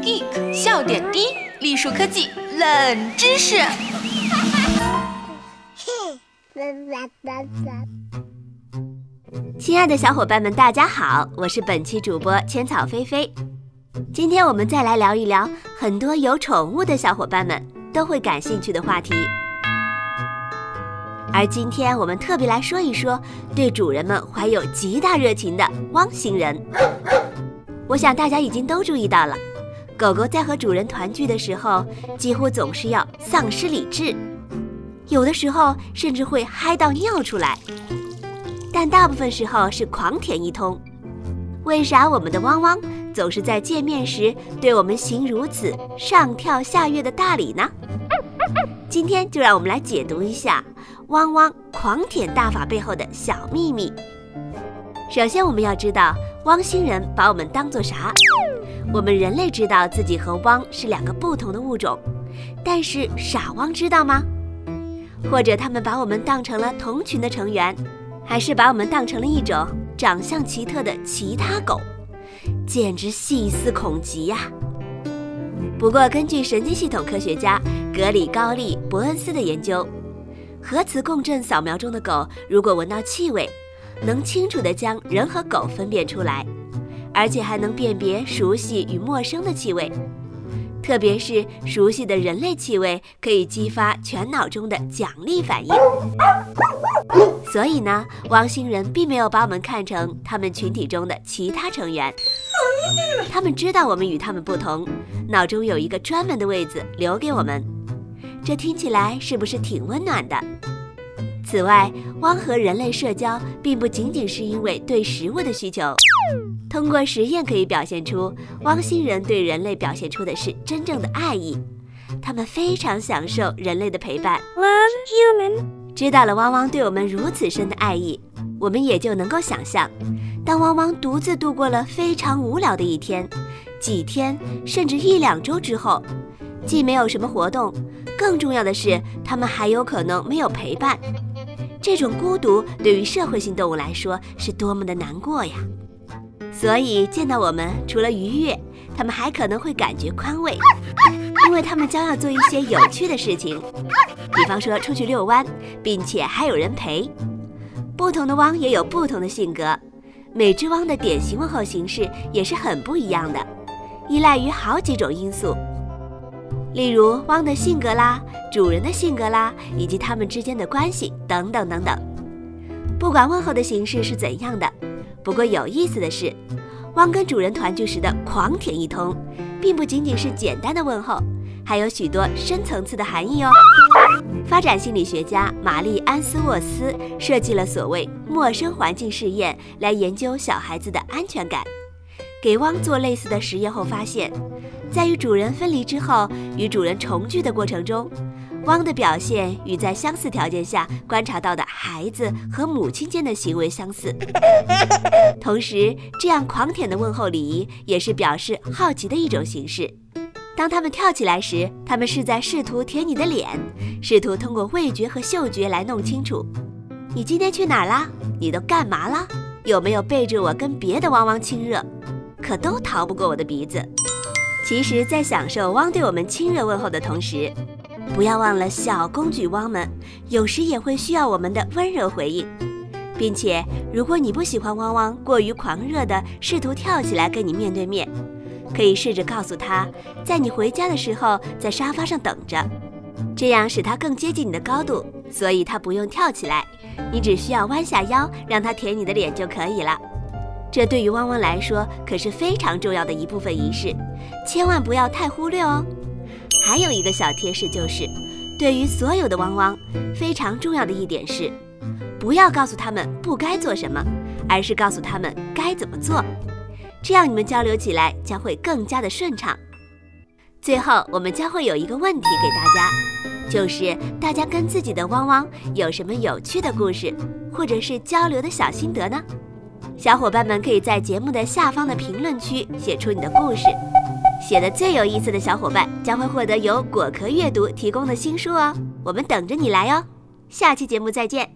Geek 笑点低，栗树科技冷知识。亲爱的小伙伴们，大家好，我是本期主播千草菲菲。今天我们再来聊一聊很多有宠物的小伙伴们都会感兴趣的话题。而今天我们特别来说一说对主人们怀有极大热情的汪星人。我想大家已经都注意到了，狗狗在和主人团聚的时候，几乎总是要丧失理智，有的时候甚至会嗨到尿出来，但大部分时候是狂舔一通。为啥我们的汪汪总是在见面时对我们行如此上跳下跃的大礼呢？今天就让我们来解读一下。汪汪狂舔大法背后的小秘密。首先，我们要知道汪星人把我们当做啥？我们人类知道自己和汪是两个不同的物种，但是傻汪知道吗？或者他们把我们当成了同群的成员，还是把我们当成了一种长相奇特的其他狗？简直细思恐极呀！不过，根据神经系统科学家格里高利·伯恩斯的研究。核磁共振扫描中的狗，如果闻到气味，能清楚地将人和狗分辨出来，而且还能辨别熟悉与陌生的气味。特别是熟悉的人类气味，可以激发全脑中的奖励反应。所以呢，汪星人并没有把我们看成他们群体中的其他成员，他们知道我们与他们不同，脑中有一个专门的位子留给我们。这听起来是不是挺温暖的？此外，汪和人类社交并不仅仅是因为对食物的需求。通过实验可以表现出，汪星人对人类表现出的是真正的爱意。他们非常享受人类的陪伴。Love human。知道了汪汪对我们如此深的爱意，我们也就能够想象，当汪汪独自度过了非常无聊的一天、几天，甚至一两周之后，既没有什么活动。更重要的是，他们还有可能没有陪伴。这种孤独对于社会性动物来说是多么的难过呀！所以见到我们，除了愉悦，它们还可能会感觉宽慰，因为它们将要做一些有趣的事情，比方说出去遛弯，并且还有人陪。不同的汪也有不同的性格，每只汪的典型问候形式也是很不一样的，依赖于好几种因素。例如汪的性格啦，主人的性格啦，以及它们之间的关系等等等等。不管问候的形式是怎样的，不过有意思的是，汪跟主人团聚时的狂舔一通，并不仅仅是简单的问候，还有许多深层次的含义哦。发展心理学家玛丽安斯沃斯设计了所谓陌生环境试验，来研究小孩子的安全感。给汪做类似的实验后发现，在与主人分离之后与主人重聚的过程中，汪的表现与在相似条件下观察到的孩子和母亲间的行为相似。同时，这样狂舔的问候礼仪也是表示好奇的一种形式。当他们跳起来时，他们是在试图舔你的脸，试图通过味觉和嗅觉来弄清楚你今天去哪儿啦，你都干嘛了，有没有背着我跟别的汪汪亲热。可都逃不过我的鼻子。其实，在享受汪对我们亲热问候的同时，不要忘了小公举汪们有时也会需要我们的温柔回应，并且，如果你不喜欢汪汪过于狂热的试图跳起来跟你面对面，可以试着告诉他，在你回家的时候在沙发上等着，这样使他更接近你的高度，所以他不用跳起来，你只需要弯下腰让他舔你的脸就可以了。这对于汪汪来说可是非常重要的一部分仪式，千万不要太忽略哦。还有一个小贴士就是，对于所有的汪汪，非常重要的一点是，不要告诉他们不该做什么，而是告诉他们该怎么做，这样你们交流起来将会更加的顺畅。最后，我们将会有一个问题给大家，就是大家跟自己的汪汪有什么有趣的故事，或者是交流的小心得呢？小伙伴们可以在节目的下方的评论区写出你的故事，写的最有意思的小伙伴将会获得由果壳阅读提供的新书哦。我们等着你来哦。下期节目再见。